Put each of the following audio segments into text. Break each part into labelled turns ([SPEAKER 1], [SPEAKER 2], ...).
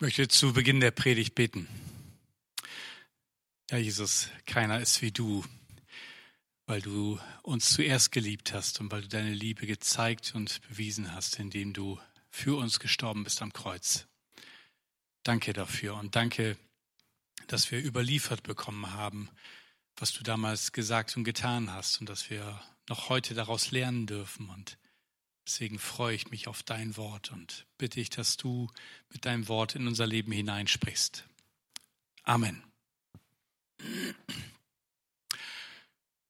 [SPEAKER 1] Ich möchte zu Beginn der Predigt beten. Ja, Jesus, keiner ist wie du, weil du uns zuerst geliebt hast und weil du deine Liebe gezeigt und bewiesen hast, indem du für uns gestorben bist am Kreuz. Danke dafür und danke, dass wir überliefert bekommen haben, was du damals gesagt und getan hast und dass wir noch heute daraus lernen dürfen und Deswegen freue ich mich auf dein Wort und bitte ich, dass du mit deinem Wort in unser Leben hineinsprichst. Amen.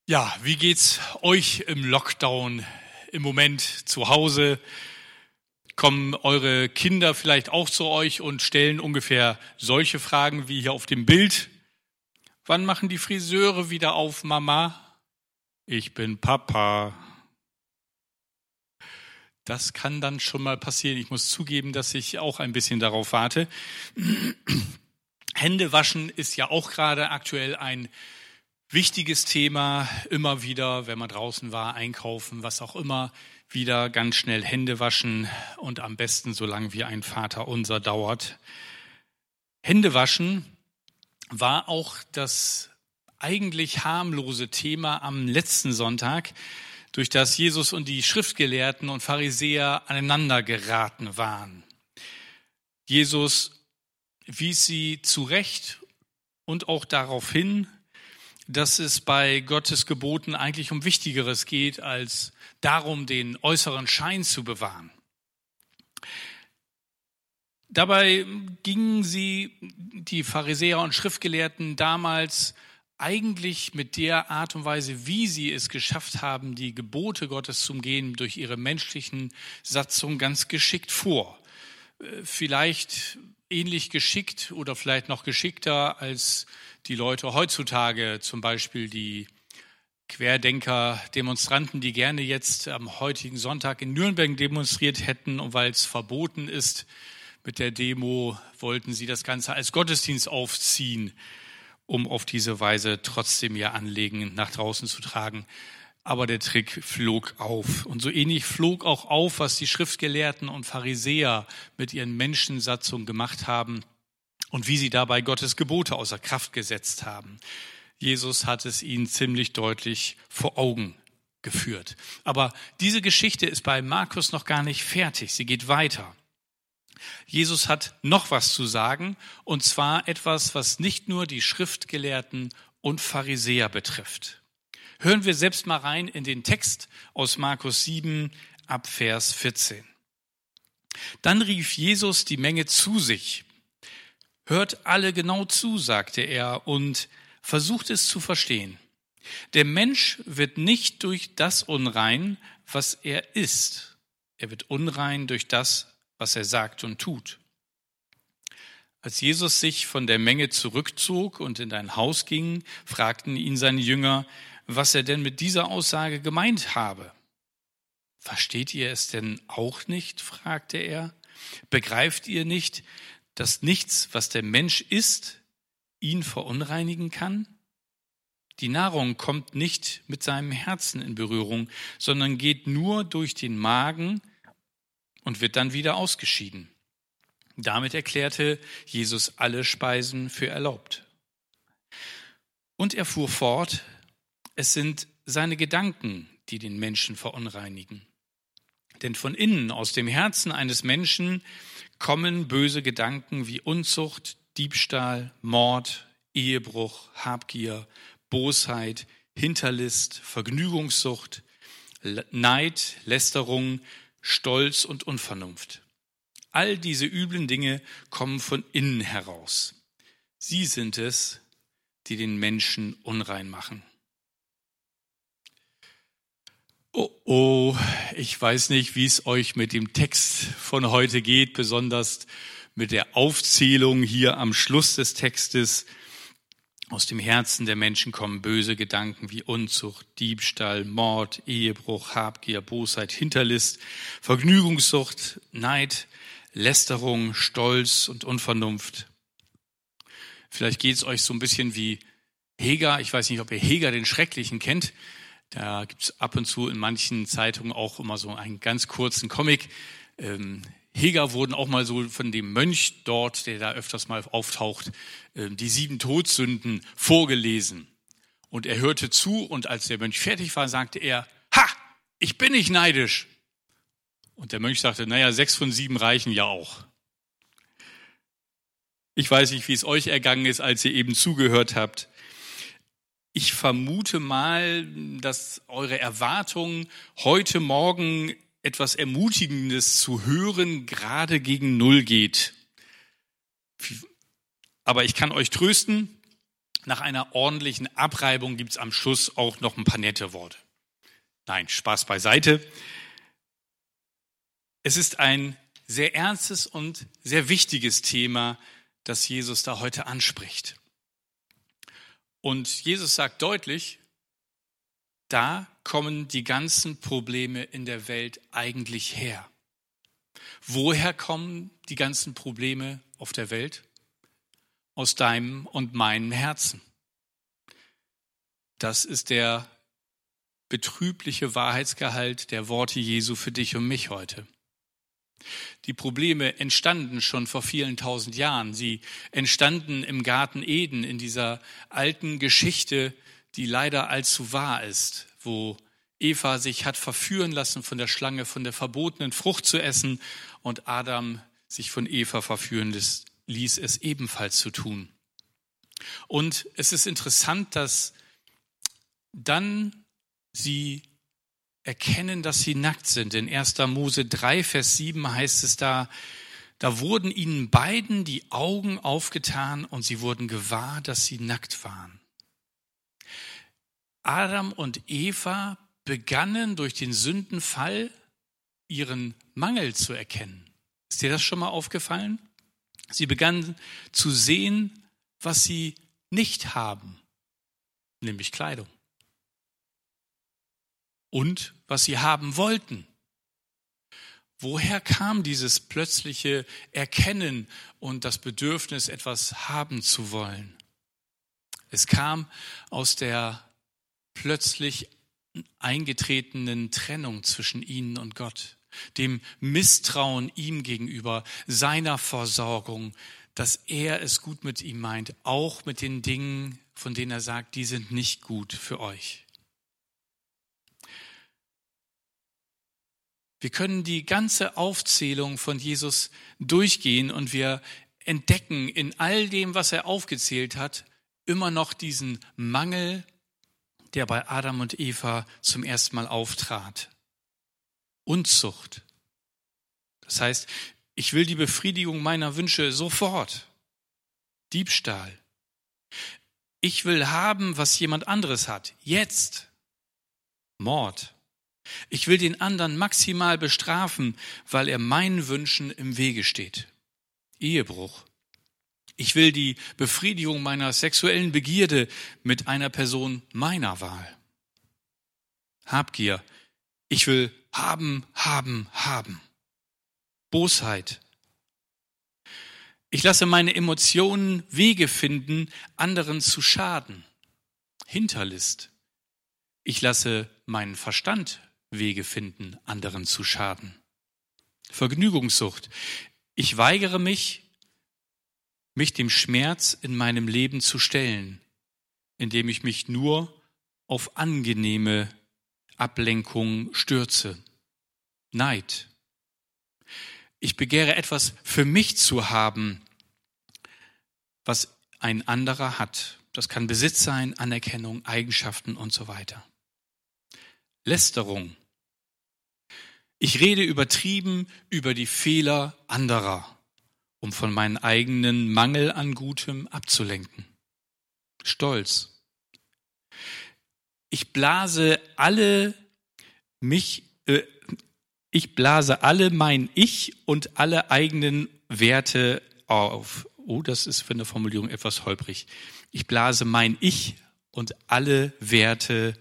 [SPEAKER 1] Ja, wie geht's euch im Lockdown im Moment zu Hause? Kommen eure Kinder vielleicht auch zu euch und stellen ungefähr solche Fragen wie hier auf dem Bild? Wann machen die Friseure wieder auf, Mama? Ich bin Papa. Das kann dann schon mal passieren. Ich muss zugeben, dass ich auch ein bisschen darauf warte. Hände waschen ist ja auch gerade aktuell ein wichtiges Thema. Immer wieder, wenn man draußen war, einkaufen, was auch immer, wieder ganz schnell Hände waschen und am besten so lange wie ein Vater unser dauert. Hände waschen war auch das eigentlich harmlose Thema am letzten Sonntag durch das Jesus und die Schriftgelehrten und Pharisäer aneinander geraten waren. Jesus wies sie zurecht und auch darauf hin, dass es bei Gottes Geboten eigentlich um Wichtigeres geht, als darum, den äußeren Schein zu bewahren. Dabei gingen sie, die Pharisäer und Schriftgelehrten damals, eigentlich mit der Art und Weise, wie sie es geschafft haben, die Gebote Gottes zu umgehen, durch ihre menschlichen Satzungen ganz geschickt vor. Äh, vielleicht ähnlich geschickt oder vielleicht noch geschickter als die Leute heutzutage, zum Beispiel die Querdenker, Demonstranten, die gerne jetzt am heutigen Sonntag in Nürnberg demonstriert hätten und weil es verboten ist mit der Demo, wollten sie das Ganze als Gottesdienst aufziehen um auf diese Weise trotzdem ihr Anliegen nach draußen zu tragen. Aber der Trick flog auf. Und so ähnlich flog auch auf, was die Schriftgelehrten und Pharisäer mit ihren Menschensatzungen gemacht haben und wie sie dabei Gottes Gebote außer Kraft gesetzt haben. Jesus hat es ihnen ziemlich deutlich vor Augen geführt. Aber diese Geschichte ist bei Markus noch gar nicht fertig. Sie geht weiter. Jesus hat noch was zu sagen, und zwar etwas, was nicht nur die Schriftgelehrten und Pharisäer betrifft. Hören wir selbst mal rein in den Text aus Markus 7 ab Vers 14. Dann rief Jesus die Menge zu sich. Hört alle genau zu, sagte er, und versucht es zu verstehen. Der Mensch wird nicht durch das unrein, was er ist. Er wird unrein durch das, was er sagt und tut. Als Jesus sich von der Menge zurückzog und in ein Haus ging, fragten ihn seine Jünger, was er denn mit dieser Aussage gemeint habe. Versteht ihr es denn auch nicht? fragte er. Begreift ihr nicht, dass nichts, was der Mensch isst, ihn verunreinigen kann? Die Nahrung kommt nicht mit seinem Herzen in Berührung, sondern geht nur durch den Magen und wird dann wieder ausgeschieden. Damit erklärte Jesus alle Speisen für erlaubt. Und er fuhr fort, es sind seine Gedanken, die den Menschen verunreinigen. Denn von innen, aus dem Herzen eines Menschen, kommen böse Gedanken wie Unzucht, Diebstahl, Mord, Ehebruch, Habgier, Bosheit, Hinterlist, Vergnügungssucht, Neid, Lästerung, Stolz und Unvernunft. All diese üblen Dinge kommen von innen heraus. Sie sind es, die den Menschen unrein machen. Oh, oh, ich weiß nicht, wie es euch mit dem Text von heute geht, besonders mit der Aufzählung hier am Schluss des Textes. Aus dem Herzen der Menschen kommen böse Gedanken wie Unzucht, Diebstahl, Mord, Ehebruch, Habgier, Bosheit, Hinterlist, Vergnügungssucht, Neid, Lästerung, Stolz und Unvernunft. Vielleicht geht es euch so ein bisschen wie Heger. Ich weiß nicht, ob ihr Heger den Schrecklichen kennt. Da gibt es ab und zu in manchen Zeitungen auch immer so einen ganz kurzen Comic. Ähm, Heger wurden auch mal so von dem Mönch dort, der da öfters mal auftaucht, ähm, die sieben Todsünden vorgelesen. Und er hörte zu und als der Mönch fertig war, sagte er, ha, ich bin nicht neidisch. Und der Mönch sagte, naja, sechs von sieben reichen ja auch. Ich weiß nicht, wie es euch ergangen ist, als ihr eben zugehört habt. Ich vermute mal, dass eure Erwartung heute Morgen etwas Ermutigendes zu hören gerade gegen Null geht. Aber ich kann euch trösten, nach einer ordentlichen Abreibung gibt's am Schluss auch noch ein paar nette Worte. Nein, Spaß beiseite. Es ist ein sehr ernstes und sehr wichtiges Thema, das Jesus da heute anspricht. Und Jesus sagt deutlich, da kommen die ganzen Probleme in der Welt eigentlich her. Woher kommen die ganzen Probleme auf der Welt? Aus deinem und meinem Herzen. Das ist der betrübliche Wahrheitsgehalt der Worte Jesu für dich und mich heute. Die Probleme entstanden schon vor vielen tausend Jahren. Sie entstanden im Garten Eden, in dieser alten Geschichte, die leider allzu wahr ist, wo Eva sich hat verführen lassen von der Schlange, von der verbotenen Frucht zu essen und Adam sich von Eva verführen ließ, es ebenfalls zu tun. Und es ist interessant, dass dann sie erkennen, dass sie nackt sind. In 1. Mose 3, Vers 7 heißt es da, da wurden ihnen beiden die Augen aufgetan und sie wurden gewahr, dass sie nackt waren. Adam und Eva begannen durch den Sündenfall ihren Mangel zu erkennen. Ist dir das schon mal aufgefallen? Sie begannen zu sehen, was sie nicht haben, nämlich Kleidung und was sie haben wollten. Woher kam dieses plötzliche Erkennen und das Bedürfnis, etwas haben zu wollen? Es kam aus der plötzlich eingetretenen Trennung zwischen ihnen und Gott, dem Misstrauen ihm gegenüber, seiner Versorgung, dass er es gut mit ihm meint, auch mit den Dingen, von denen er sagt, die sind nicht gut für euch. Wir können die ganze Aufzählung von Jesus durchgehen und wir entdecken in all dem, was er aufgezählt hat, immer noch diesen Mangel, der bei Adam und Eva zum ersten Mal auftrat. Unzucht. Das heißt, ich will die Befriedigung meiner Wünsche sofort. Diebstahl. Ich will haben, was jemand anderes hat. Jetzt. Mord. Ich will den anderen maximal bestrafen, weil er meinen Wünschen im Wege steht. Ehebruch. Ich will die Befriedigung meiner sexuellen Begierde mit einer Person meiner Wahl. Habgier. Ich will haben, haben, haben. Bosheit. Ich lasse meine Emotionen Wege finden, anderen zu schaden. Hinterlist. Ich lasse meinen Verstand Wege finden, anderen zu schaden. Vergnügungssucht. Ich weigere mich, mich dem Schmerz in meinem Leben zu stellen, indem ich mich nur auf angenehme Ablenkung stürze. Neid. Ich begehre etwas für mich zu haben, was ein anderer hat. Das kann Besitz sein, Anerkennung, Eigenschaften und so weiter. Lästerung. Ich rede übertrieben über die Fehler anderer, um von meinem eigenen Mangel an Gutem abzulenken. Stolz. Ich blase alle mich, äh, ich blase alle mein Ich und alle eigenen Werte auf. Oh, das ist für eine Formulierung etwas holprig. Ich blase mein Ich und alle Werte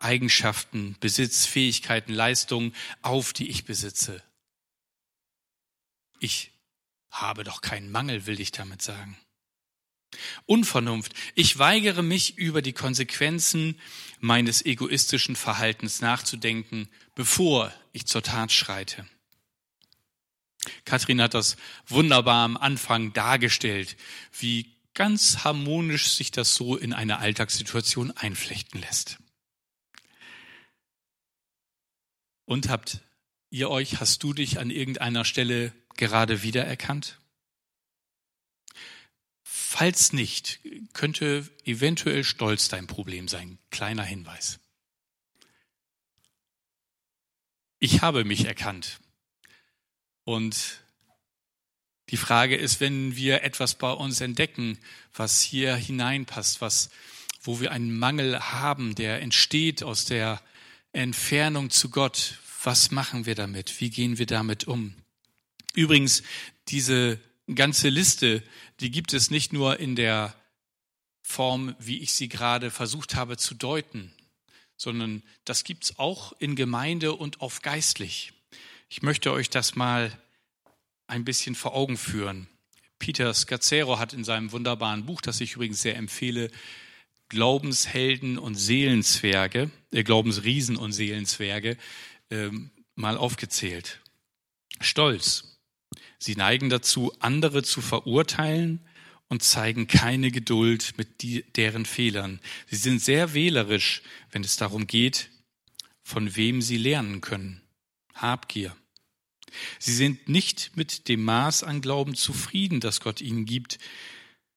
[SPEAKER 1] Eigenschaften, Besitz, Fähigkeiten, Leistungen auf, die ich besitze. Ich habe doch keinen Mangel, will ich damit sagen. Unvernunft. Ich weigere mich, über die Konsequenzen meines egoistischen Verhaltens nachzudenken, bevor ich zur Tat schreite. Kathrin hat das wunderbar am Anfang dargestellt, wie ganz harmonisch sich das so in eine Alltagssituation einflechten lässt. Und habt ihr euch, hast du dich an irgendeiner Stelle gerade wiedererkannt? Falls nicht, könnte eventuell Stolz dein Problem sein. Kleiner Hinweis. Ich habe mich erkannt. Und die Frage ist, wenn wir etwas bei uns entdecken, was hier hineinpasst, was, wo wir einen Mangel haben, der entsteht aus der Entfernung zu Gott, was machen wir damit? Wie gehen wir damit um? Übrigens, diese ganze Liste, die gibt es nicht nur in der Form, wie ich sie gerade versucht habe zu deuten, sondern das gibt es auch in Gemeinde und auf geistlich. Ich möchte euch das mal ein bisschen vor Augen führen. Peter Scazzero hat in seinem wunderbaren Buch, das ich übrigens sehr empfehle, Glaubenshelden und Seelenzwerge, äh, Glaubensriesen und Seelenzwerge, äh, mal aufgezählt. Stolz. Sie neigen dazu, andere zu verurteilen und zeigen keine Geduld mit die, deren Fehlern. Sie sind sehr wählerisch, wenn es darum geht, von wem sie lernen können. Habgier. Sie sind nicht mit dem Maß an Glauben zufrieden, das Gott ihnen gibt.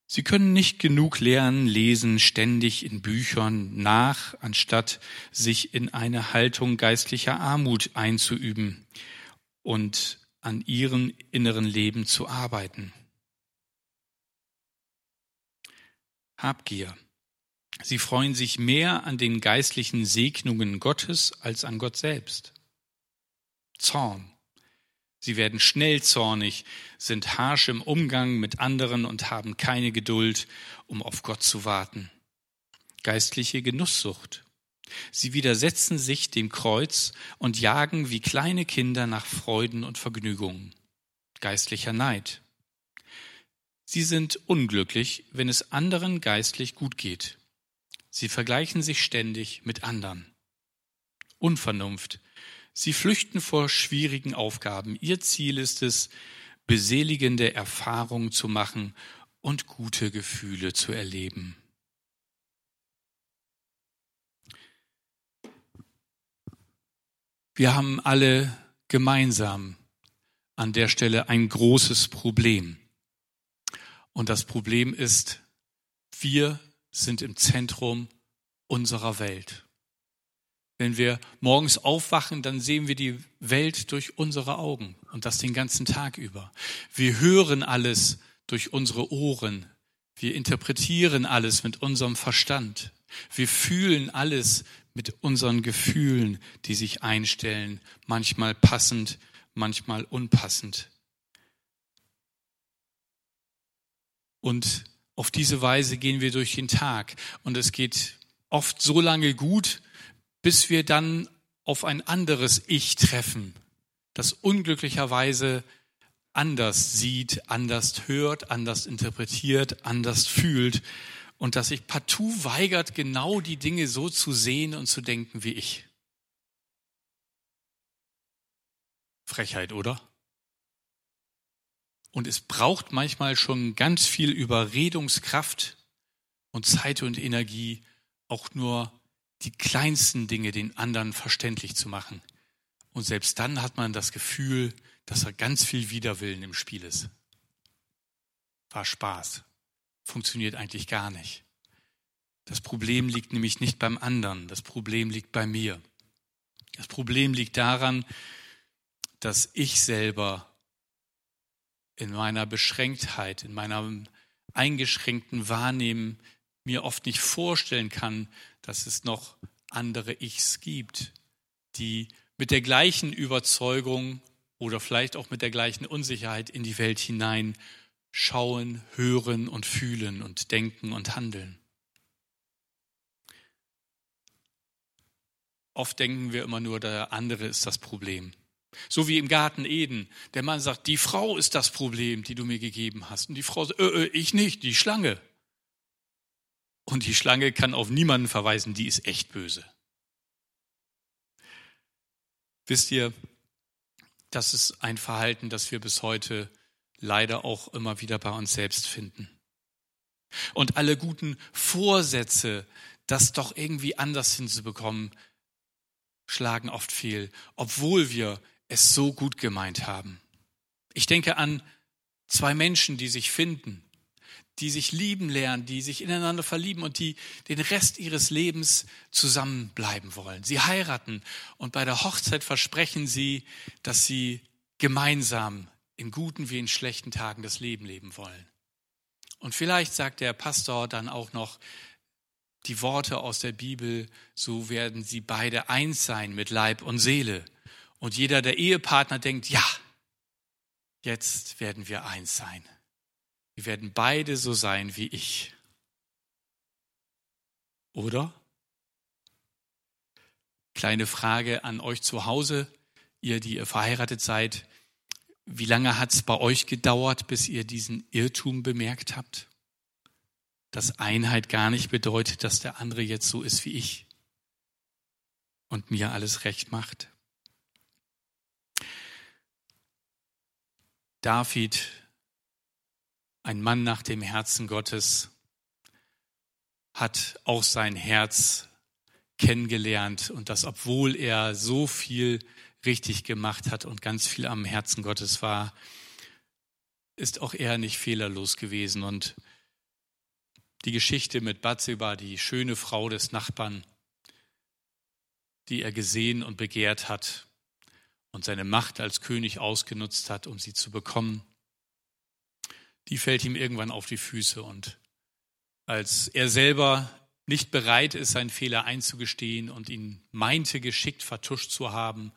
[SPEAKER 1] Sie können nicht genug lernen, lesen ständig in Büchern nach, anstatt sich in eine Haltung geistlicher Armut einzuüben und an ihrem inneren Leben zu arbeiten. Habgier. Sie freuen sich mehr an den geistlichen Segnungen Gottes als an Gott selbst. Zorn. Sie werden schnell zornig, sind harsch im Umgang mit anderen und haben keine Geduld, um auf Gott zu warten. Geistliche Genusssucht. Sie widersetzen sich dem Kreuz und jagen wie kleine Kinder nach Freuden und Vergnügungen. Geistlicher Neid. Sie sind unglücklich, wenn es anderen geistlich gut geht. Sie vergleichen sich ständig mit anderen. Unvernunft. Sie flüchten vor schwierigen Aufgaben. Ihr Ziel ist es, beseligende Erfahrungen zu machen und gute Gefühle zu erleben. Wir haben alle gemeinsam an der Stelle ein großes Problem. Und das Problem ist, wir sind im Zentrum unserer Welt. Wenn wir morgens aufwachen, dann sehen wir die Welt durch unsere Augen und das den ganzen Tag über. Wir hören alles durch unsere Ohren. Wir interpretieren alles mit unserem Verstand. Wir fühlen alles mit unseren Gefühlen, die sich einstellen, manchmal passend, manchmal unpassend. Und auf diese Weise gehen wir durch den Tag. Und es geht oft so lange gut, bis wir dann auf ein anderes Ich treffen, das unglücklicherweise anders sieht, anders hört, anders interpretiert, anders fühlt und das sich partout weigert, genau die Dinge so zu sehen und zu denken wie ich. Frechheit, oder? Und es braucht manchmal schon ganz viel Überredungskraft und Zeit und Energie, auch nur die kleinsten Dinge den anderen verständlich zu machen. Und selbst dann hat man das Gefühl, dass da ganz viel Widerwillen im Spiel ist. War Spaß. Funktioniert eigentlich gar nicht. Das Problem liegt nämlich nicht beim anderen, das Problem liegt bei mir. Das Problem liegt daran, dass ich selber in meiner Beschränktheit, in meinem eingeschränkten Wahrnehmen mir oft nicht vorstellen kann, dass es noch andere Ichs gibt, die mit der gleichen Überzeugung oder vielleicht auch mit der gleichen Unsicherheit in die Welt hinein schauen, hören und fühlen und denken und handeln. Oft denken wir immer nur, der andere ist das Problem. So wie im Garten Eden. Der Mann sagt, die Frau ist das Problem, die du mir gegeben hast. Und die Frau sagt, äh, äh, ich nicht, die Schlange. Und die Schlange kann auf niemanden verweisen, die ist echt böse. Wisst ihr, das ist ein Verhalten, das wir bis heute leider auch immer wieder bei uns selbst finden. Und alle guten Vorsätze, das doch irgendwie anders hinzubekommen, schlagen oft fehl, obwohl wir es so gut gemeint haben. Ich denke an zwei Menschen, die sich finden, die sich lieben lernen, die sich ineinander verlieben und die den Rest ihres Lebens zusammenbleiben wollen. Sie heiraten und bei der Hochzeit versprechen sie, dass sie gemeinsam in guten wie in schlechten Tagen das Leben leben wollen. Und vielleicht sagt der Pastor dann auch noch die Worte aus der Bibel, so werden sie beide eins sein mit Leib und Seele. Und jeder der Ehepartner denkt, ja, jetzt werden wir eins sein. Wir werden beide so sein wie ich. Oder? Kleine Frage an euch zu Hause, ihr, die ihr verheiratet seid. Wie lange hat es bei euch gedauert, bis ihr diesen Irrtum bemerkt habt? Dass Einheit gar nicht bedeutet, dass der andere jetzt so ist wie ich und mir alles recht macht. David, ein Mann nach dem Herzen Gottes, hat auch sein Herz kennengelernt und das, obwohl er so viel richtig gemacht hat und ganz viel am Herzen Gottes war, ist auch er nicht fehlerlos gewesen. Und die Geschichte mit Bathseba, die schöne Frau des Nachbarn, die er gesehen und begehrt hat und seine Macht als König ausgenutzt hat, um sie zu bekommen, die fällt ihm irgendwann auf die Füße. Und als er selber nicht bereit ist, seinen Fehler einzugestehen und ihn meinte, geschickt vertuscht zu haben,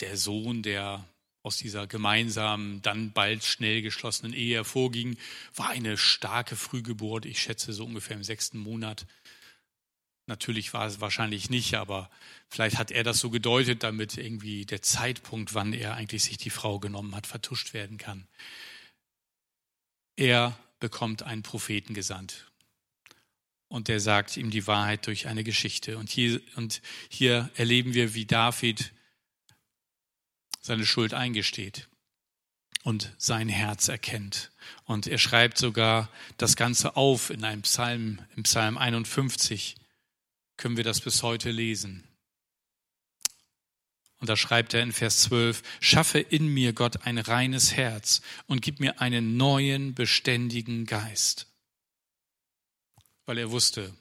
[SPEAKER 1] der Sohn, der aus dieser gemeinsamen, dann bald schnell geschlossenen Ehe hervorging, war eine starke Frühgeburt, ich schätze so ungefähr im sechsten Monat. Natürlich war es wahrscheinlich nicht, aber vielleicht hat er das so gedeutet, damit irgendwie der Zeitpunkt, wann er eigentlich sich die Frau genommen hat, vertuscht werden kann. Er bekommt einen Propheten gesandt. Und der sagt ihm die Wahrheit durch eine Geschichte. Und hier, und hier erleben wir, wie David seine Schuld eingesteht und sein Herz erkennt. Und er schreibt sogar das Ganze auf in einem Psalm, im Psalm 51 können wir das bis heute lesen. Und da schreibt er in Vers 12, schaffe in mir Gott ein reines Herz und gib mir einen neuen, beständigen Geist. Weil er wusste,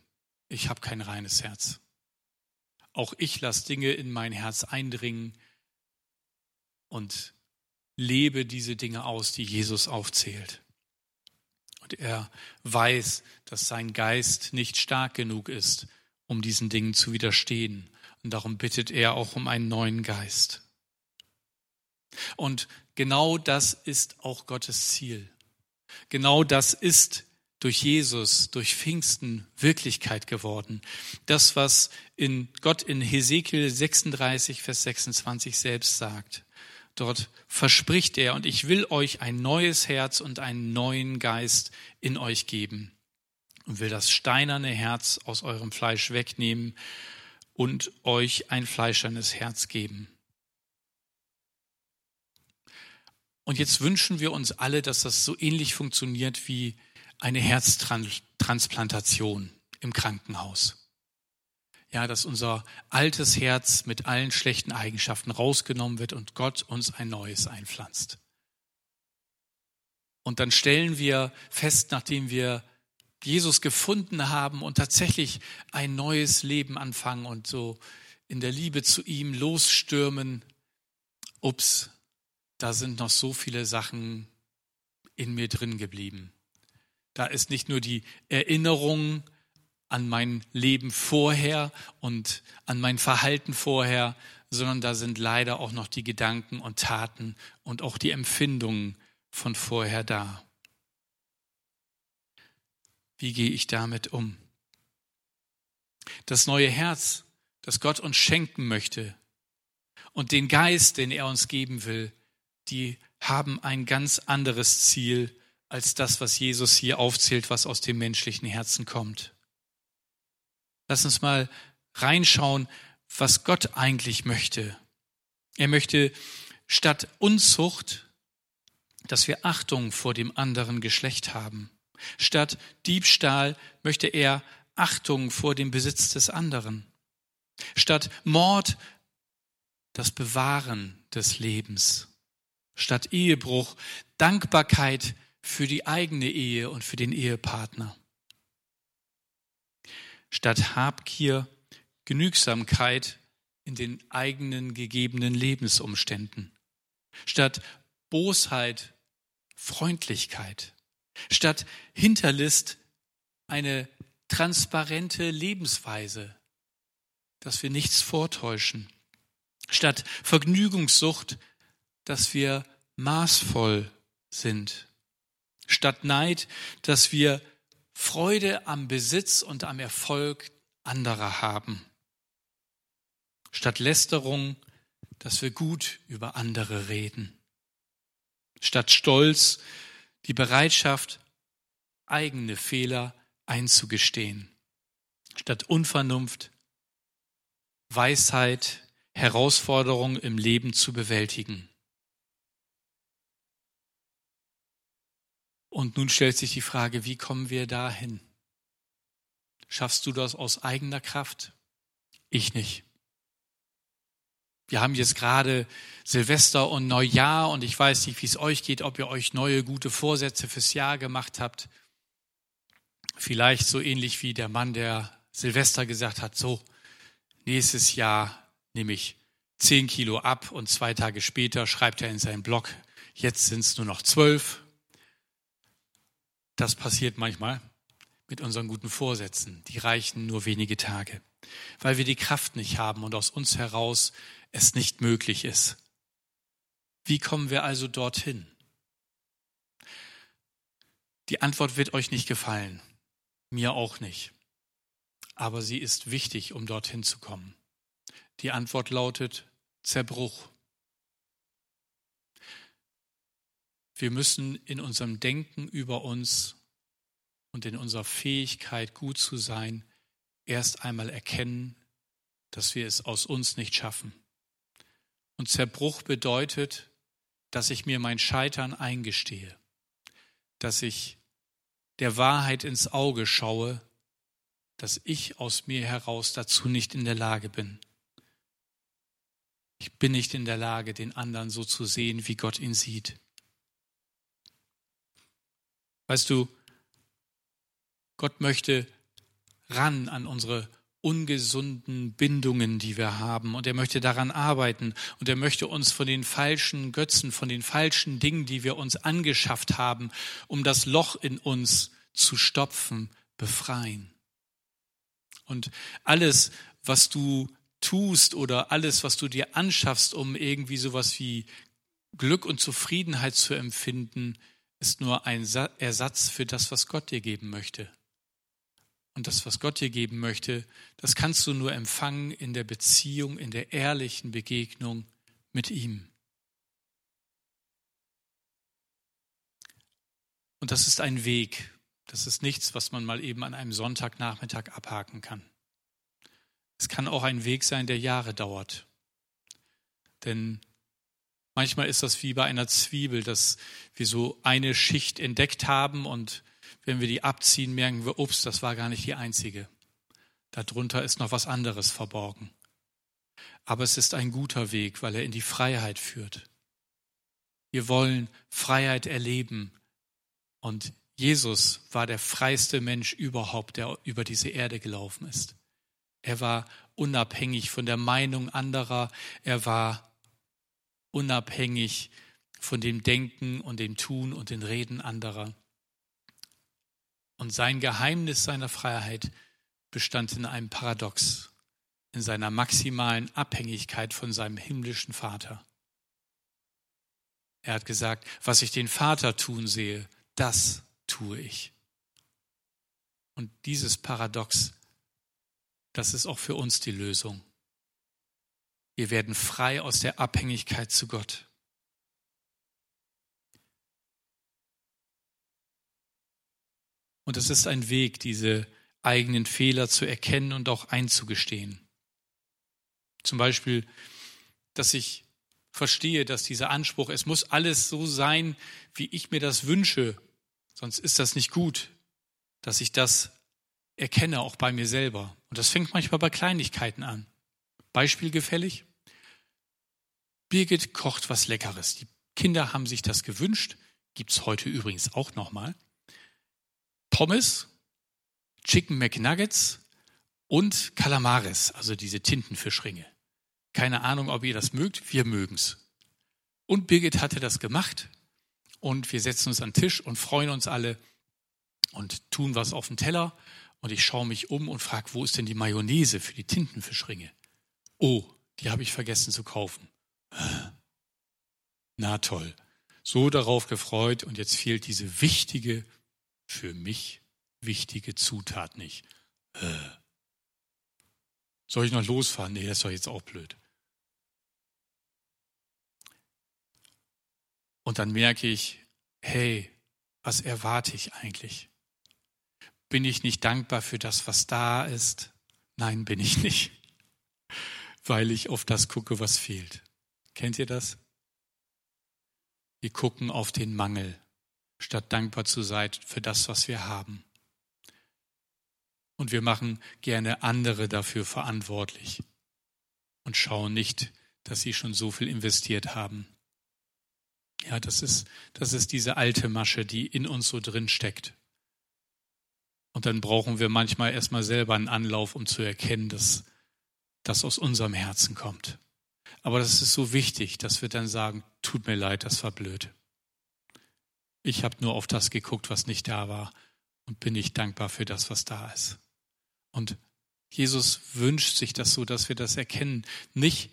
[SPEAKER 1] ich habe kein reines Herz. Auch ich lasse Dinge in mein Herz eindringen, und lebe diese Dinge aus, die Jesus aufzählt. Und er weiß, dass sein Geist nicht stark genug ist, um diesen Dingen zu widerstehen. Und darum bittet er auch um einen neuen Geist. Und genau das ist auch Gottes Ziel. Genau das ist durch Jesus, durch Pfingsten Wirklichkeit geworden. Das, was in Gott in Hesekiel 36, Vers 26 selbst sagt. Dort verspricht er, und ich will euch ein neues Herz und einen neuen Geist in euch geben und will das steinerne Herz aus eurem Fleisch wegnehmen und euch ein fleischernes Herz geben. Und jetzt wünschen wir uns alle, dass das so ähnlich funktioniert wie eine Herztransplantation im Krankenhaus ja, dass unser altes Herz mit allen schlechten Eigenschaften rausgenommen wird und Gott uns ein neues einpflanzt. Und dann stellen wir fest, nachdem wir Jesus gefunden haben und tatsächlich ein neues Leben anfangen und so in der Liebe zu ihm losstürmen, ups, da sind noch so viele Sachen in mir drin geblieben. Da ist nicht nur die Erinnerung an mein Leben vorher und an mein Verhalten vorher, sondern da sind leider auch noch die Gedanken und Taten und auch die Empfindungen von vorher da. Wie gehe ich damit um? Das neue Herz, das Gott uns schenken möchte und den Geist, den er uns geben will, die haben ein ganz anderes Ziel als das, was Jesus hier aufzählt, was aus dem menschlichen Herzen kommt. Lass uns mal reinschauen, was Gott eigentlich möchte. Er möchte statt Unzucht, dass wir Achtung vor dem anderen Geschlecht haben. Statt Diebstahl möchte er Achtung vor dem Besitz des anderen. Statt Mord das Bewahren des Lebens. Statt Ehebruch Dankbarkeit für die eigene Ehe und für den Ehepartner. Statt Habgier Genügsamkeit in den eigenen gegebenen Lebensumständen. Statt Bosheit Freundlichkeit. Statt Hinterlist eine transparente Lebensweise, dass wir nichts vortäuschen. Statt Vergnügungssucht, dass wir maßvoll sind. Statt Neid, dass wir Freude am Besitz und am Erfolg anderer haben. Statt Lästerung, dass wir gut über andere reden. Statt Stolz, die Bereitschaft, eigene Fehler einzugestehen. Statt Unvernunft, Weisheit, Herausforderungen im Leben zu bewältigen. Und nun stellt sich die Frage, wie kommen wir dahin? Schaffst du das aus eigener Kraft? Ich nicht. Wir haben jetzt gerade Silvester und Neujahr und ich weiß nicht, wie es euch geht, ob ihr euch neue gute Vorsätze fürs Jahr gemacht habt. Vielleicht so ähnlich wie der Mann, der Silvester gesagt hat, so, nächstes Jahr nehme ich zehn Kilo ab und zwei Tage später schreibt er in seinem Blog, jetzt sind es nur noch zwölf das passiert manchmal mit unseren guten Vorsätzen. Die reichen nur wenige Tage, weil wir die Kraft nicht haben und aus uns heraus es nicht möglich ist. Wie kommen wir also dorthin? Die Antwort wird euch nicht gefallen, mir auch nicht. Aber sie ist wichtig, um dorthin zu kommen. Die Antwort lautet Zerbruch. Wir müssen in unserem Denken über uns und in unserer Fähigkeit, gut zu sein, erst einmal erkennen, dass wir es aus uns nicht schaffen. Und Zerbruch bedeutet, dass ich mir mein Scheitern eingestehe, dass ich der Wahrheit ins Auge schaue, dass ich aus mir heraus dazu nicht in der Lage bin. Ich bin nicht in der Lage, den anderen so zu sehen, wie Gott ihn sieht. Weißt du, Gott möchte ran an unsere ungesunden Bindungen, die wir haben. Und er möchte daran arbeiten. Und er möchte uns von den falschen Götzen, von den falschen Dingen, die wir uns angeschafft haben, um das Loch in uns zu stopfen, befreien. Und alles, was du tust oder alles, was du dir anschaffst, um irgendwie sowas wie Glück und Zufriedenheit zu empfinden, ist nur ein Ersatz für das, was Gott dir geben möchte. Und das, was Gott dir geben möchte, das kannst du nur empfangen in der Beziehung, in der ehrlichen Begegnung mit ihm. Und das ist ein Weg. Das ist nichts, was man mal eben an einem Sonntagnachmittag abhaken kann. Es kann auch ein Weg sein, der Jahre dauert. Denn manchmal ist das wie bei einer Zwiebel, dass wir so eine Schicht entdeckt haben und wenn wir die abziehen, merken wir, ups, das war gar nicht die einzige. Darunter ist noch was anderes verborgen. Aber es ist ein guter Weg, weil er in die Freiheit führt. Wir wollen Freiheit erleben. Und Jesus war der freiste Mensch überhaupt, der über diese Erde gelaufen ist. Er war unabhängig von der Meinung anderer. Er war unabhängig von dem Denken und dem Tun und den Reden anderer. Und sein Geheimnis seiner Freiheit bestand in einem Paradox, in seiner maximalen Abhängigkeit von seinem himmlischen Vater. Er hat gesagt, was ich den Vater tun sehe, das tue ich. Und dieses Paradox, das ist auch für uns die Lösung. Wir werden frei aus der Abhängigkeit zu Gott. Und es ist ein Weg, diese eigenen Fehler zu erkennen und auch einzugestehen. Zum Beispiel, dass ich verstehe, dass dieser Anspruch, es muss alles so sein, wie ich mir das wünsche, sonst ist das nicht gut, dass ich das erkenne, auch bei mir selber. Und das fängt manchmal bei Kleinigkeiten an. Beispiel gefällig. Birgit kocht was Leckeres. Die Kinder haben sich das gewünscht. Gibt's heute übrigens auch nochmal. Pommes, Chicken McNuggets und Calamares, also diese Tintenfischringe. Keine Ahnung, ob ihr das mögt, wir mögen's. Und Birgit hatte das gemacht und wir setzen uns an den Tisch und freuen uns alle und tun was auf den Teller und ich schaue mich um und frage, wo ist denn die Mayonnaise für die Tintenfischringe? Oh, die habe ich vergessen zu kaufen. Na toll. So darauf gefreut und jetzt fehlt diese wichtige, für mich wichtige Zutat nicht. Soll ich noch losfahren? Nee, das ist doch jetzt auch blöd. Und dann merke ich, hey, was erwarte ich eigentlich? Bin ich nicht dankbar für das, was da ist? Nein, bin ich nicht, weil ich auf das gucke, was fehlt. Kennt ihr das? Wir gucken auf den Mangel, statt dankbar zu sein für das, was wir haben. Und wir machen gerne andere dafür verantwortlich und schauen nicht, dass sie schon so viel investiert haben. Ja, das ist, das ist diese alte Masche, die in uns so drin steckt. Und dann brauchen wir manchmal erstmal selber einen Anlauf, um zu erkennen, dass das aus unserem Herzen kommt. Aber das ist so wichtig, dass wir dann sagen, tut mir leid, das war blöd. Ich habe nur auf das geguckt, was nicht da war und bin nicht dankbar für das, was da ist. Und Jesus wünscht sich das so, dass wir das erkennen. Nicht,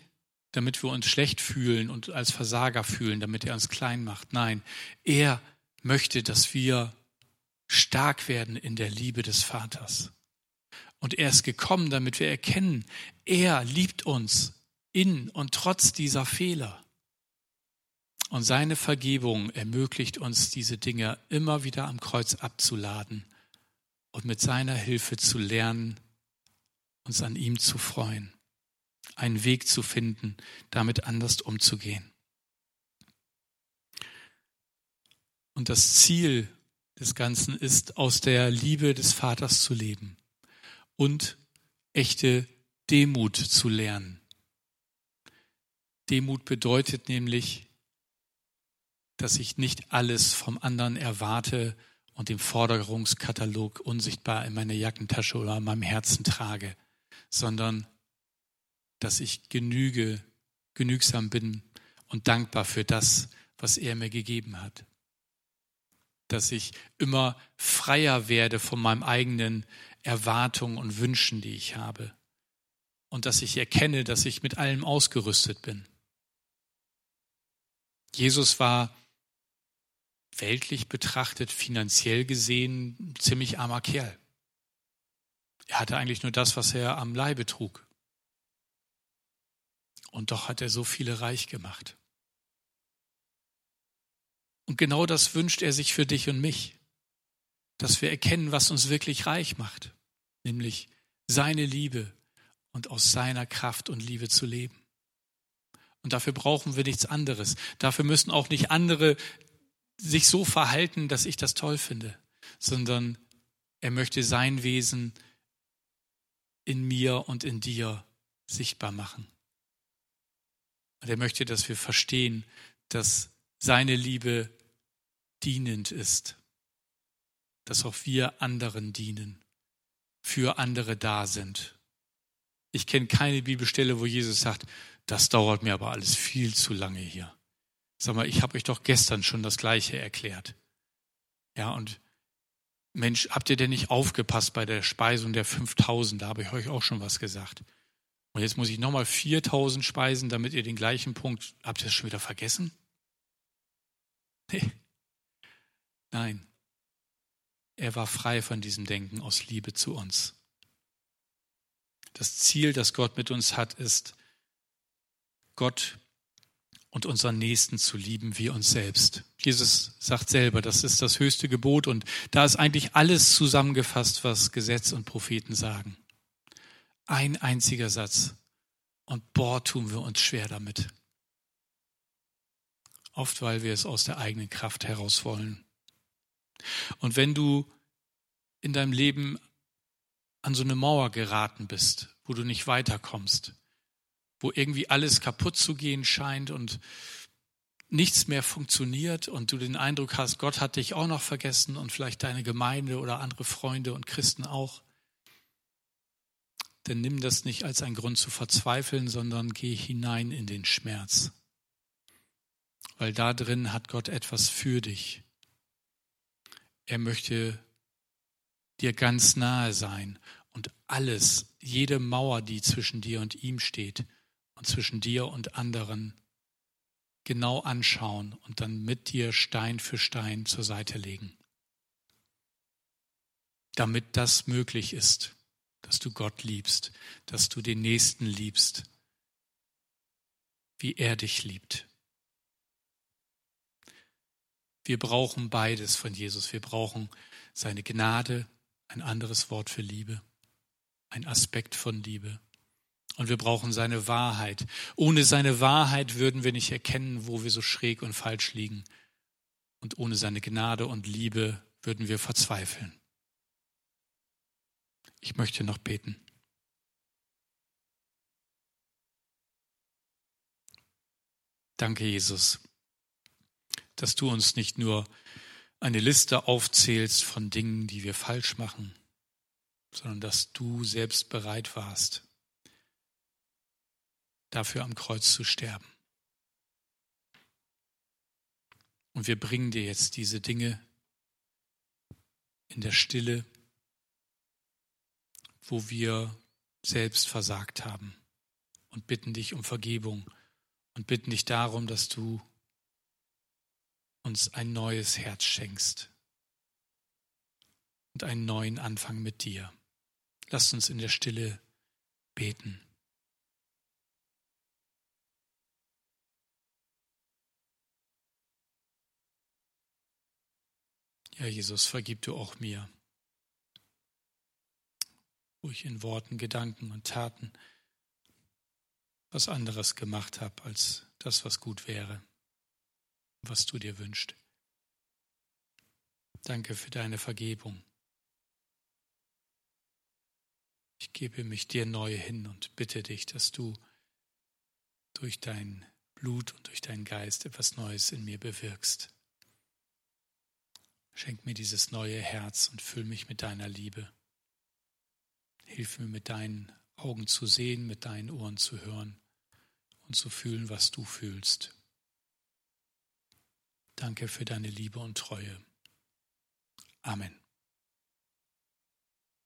[SPEAKER 1] damit wir uns schlecht fühlen und als Versager fühlen, damit er uns klein macht. Nein, er möchte, dass wir stark werden in der Liebe des Vaters. Und er ist gekommen, damit wir erkennen, er liebt uns in und trotz dieser Fehler. Und seine Vergebung ermöglicht uns, diese Dinge immer wieder am Kreuz abzuladen und mit seiner Hilfe zu lernen, uns an ihm zu freuen, einen Weg zu finden, damit anders umzugehen. Und das Ziel des Ganzen ist, aus der Liebe des Vaters zu leben und echte Demut zu lernen. Demut bedeutet nämlich, dass ich nicht alles vom anderen erwarte, und den Forderungskatalog unsichtbar in meiner Jackentasche oder in meinem Herzen trage, sondern dass ich genüge, genügsam bin und dankbar für das, was er mir gegeben hat. Dass ich immer freier werde von meinen eigenen Erwartungen und Wünschen, die ich habe. Und dass ich erkenne, dass ich mit allem ausgerüstet bin. Jesus war weltlich betrachtet, finanziell gesehen, ein ziemlich armer Kerl. Er hatte eigentlich nur das, was er am Leibe trug. Und doch hat er so viele reich gemacht. Und genau das wünscht er sich für dich und mich, dass wir erkennen, was uns wirklich reich macht, nämlich seine Liebe und aus seiner Kraft und Liebe zu leben. Und dafür brauchen wir nichts anderes. Dafür müssen auch nicht andere sich so verhalten, dass ich das toll finde, sondern er möchte sein Wesen in mir und in dir sichtbar machen. Und er möchte, dass wir verstehen, dass seine Liebe dienend ist, dass auch wir anderen dienen, für andere da sind. Ich kenne keine Bibelstelle, wo Jesus sagt, das dauert mir aber alles viel zu lange hier. Sag mal, ich habe euch doch gestern schon das Gleiche erklärt. Ja, und Mensch, habt ihr denn nicht aufgepasst bei der Speisung der 5000? Da habe ich euch auch schon was gesagt. Und jetzt muss ich nochmal 4000 speisen, damit ihr den gleichen Punkt, habt ihr das schon wieder vergessen? Nee. Nein. Er war frei von diesem Denken aus Liebe zu uns. Das Ziel, das Gott mit uns hat, ist, Gott und unseren Nächsten zu lieben wie uns selbst. Jesus sagt selber, das ist das höchste Gebot und da ist eigentlich alles zusammengefasst, was Gesetz und Propheten sagen. Ein einziger Satz. Und boah, tun wir uns schwer damit. Oft, weil wir es aus der eigenen Kraft heraus wollen. Und wenn du in deinem Leben an so eine Mauer geraten bist, wo du nicht weiterkommst, wo irgendwie alles kaputt zu gehen scheint und nichts mehr funktioniert und du den Eindruck hast, Gott hat dich auch noch vergessen und vielleicht deine Gemeinde oder andere Freunde und Christen auch, dann nimm das nicht als einen Grund zu verzweifeln, sondern geh hinein in den Schmerz. Weil da drin hat Gott etwas für dich. Er möchte dir ganz nahe sein und alles, jede Mauer, die zwischen dir und ihm steht und zwischen dir und anderen, genau anschauen und dann mit dir Stein für Stein zur Seite legen. Damit das möglich ist, dass du Gott liebst, dass du den Nächsten liebst, wie er dich liebt. Wir brauchen beides von Jesus. Wir brauchen seine Gnade, ein anderes Wort für Liebe, ein Aspekt von Liebe. Und wir brauchen seine Wahrheit. Ohne seine Wahrheit würden wir nicht erkennen, wo wir so schräg und falsch liegen. Und ohne seine Gnade und Liebe würden wir verzweifeln. Ich möchte noch beten. Danke, Jesus, dass du uns nicht nur eine Liste aufzählst von Dingen, die wir falsch machen, sondern dass du selbst bereit warst, dafür am Kreuz zu sterben. Und wir bringen dir jetzt diese Dinge in der Stille, wo wir selbst versagt haben und bitten dich um Vergebung und bitten dich darum, dass du uns ein neues Herz schenkst und einen neuen Anfang mit dir. Lass uns in der Stille beten. Ja, Jesus, vergib du auch mir, wo ich in Worten, Gedanken und Taten was anderes gemacht habe als das, was gut wäre, was du dir wünschst. Danke für deine Vergebung. Ich gebe mich dir neu hin und bitte dich, dass du durch dein Blut und durch deinen Geist etwas Neues in mir bewirkst. Schenk mir dieses neue Herz und füll mich mit deiner Liebe. Hilf mir mit deinen Augen zu sehen, mit deinen Ohren zu hören und zu fühlen, was du fühlst. Danke für deine Liebe und Treue. Amen.